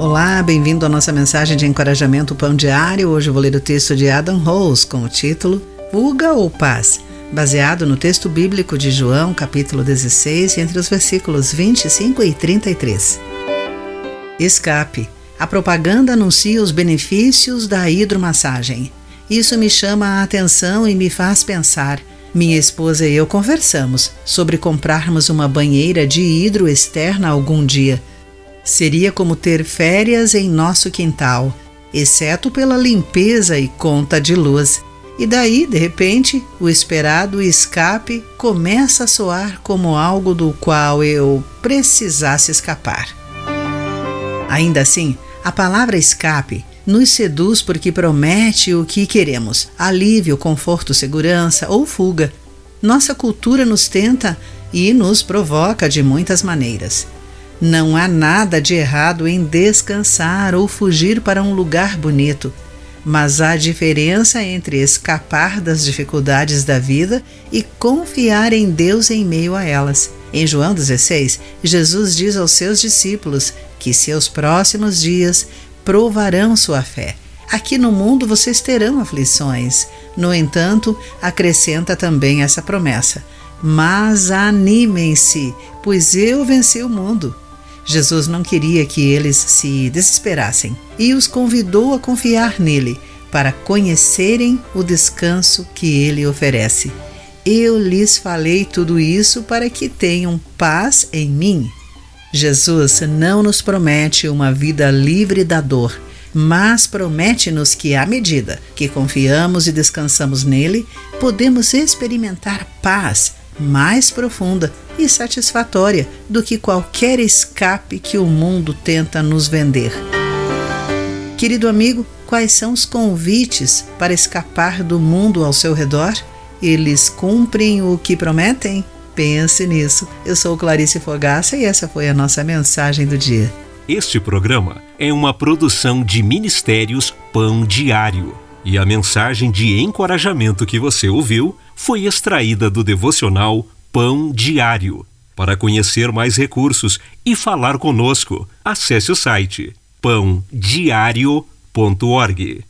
Olá, bem-vindo à nossa mensagem de encorajamento Pão Diário. Hoje eu vou ler o texto de Adam Rose com o título Fuga ou Paz, baseado no texto bíblico de João, capítulo 16, entre os versículos 25 e 33. Escape. A propaganda anuncia os benefícios da hidromassagem. Isso me chama a atenção e me faz pensar. Minha esposa e eu conversamos sobre comprarmos uma banheira de hidro externa algum dia. Seria como ter férias em nosso quintal, exceto pela limpeza e conta de luz. E daí, de repente, o esperado escape começa a soar como algo do qual eu precisasse escapar. Ainda assim, a palavra escape nos seduz porque promete o que queremos: alívio, conforto, segurança ou fuga. Nossa cultura nos tenta e nos provoca de muitas maneiras. Não há nada de errado em descansar ou fugir para um lugar bonito, mas há diferença entre escapar das dificuldades da vida e confiar em Deus em meio a elas. Em João 16, Jesus diz aos seus discípulos que seus próximos dias provarão sua fé. Aqui no mundo vocês terão aflições. No entanto, acrescenta também essa promessa: Mas animem-se, pois eu venci o mundo. Jesus não queria que eles se desesperassem e os convidou a confiar nele para conhecerem o descanso que ele oferece. Eu lhes falei tudo isso para que tenham paz em mim. Jesus não nos promete uma vida livre da dor, mas promete-nos que, à medida que confiamos e descansamos nele, podemos experimentar paz mais profunda e satisfatória do que qualquer escape que o mundo tenta nos vender. Querido amigo, quais são os convites para escapar do mundo ao seu redor? Eles cumprem o que prometem? Pense nisso. Eu sou Clarice Fogaça e essa foi a nossa mensagem do dia. Este programa é uma produção de Ministérios Pão Diário. E a mensagem de encorajamento que você ouviu foi extraída do devocional Pão Diário. Para conhecer mais recursos e falar conosco, acesse o site pãodiario.org.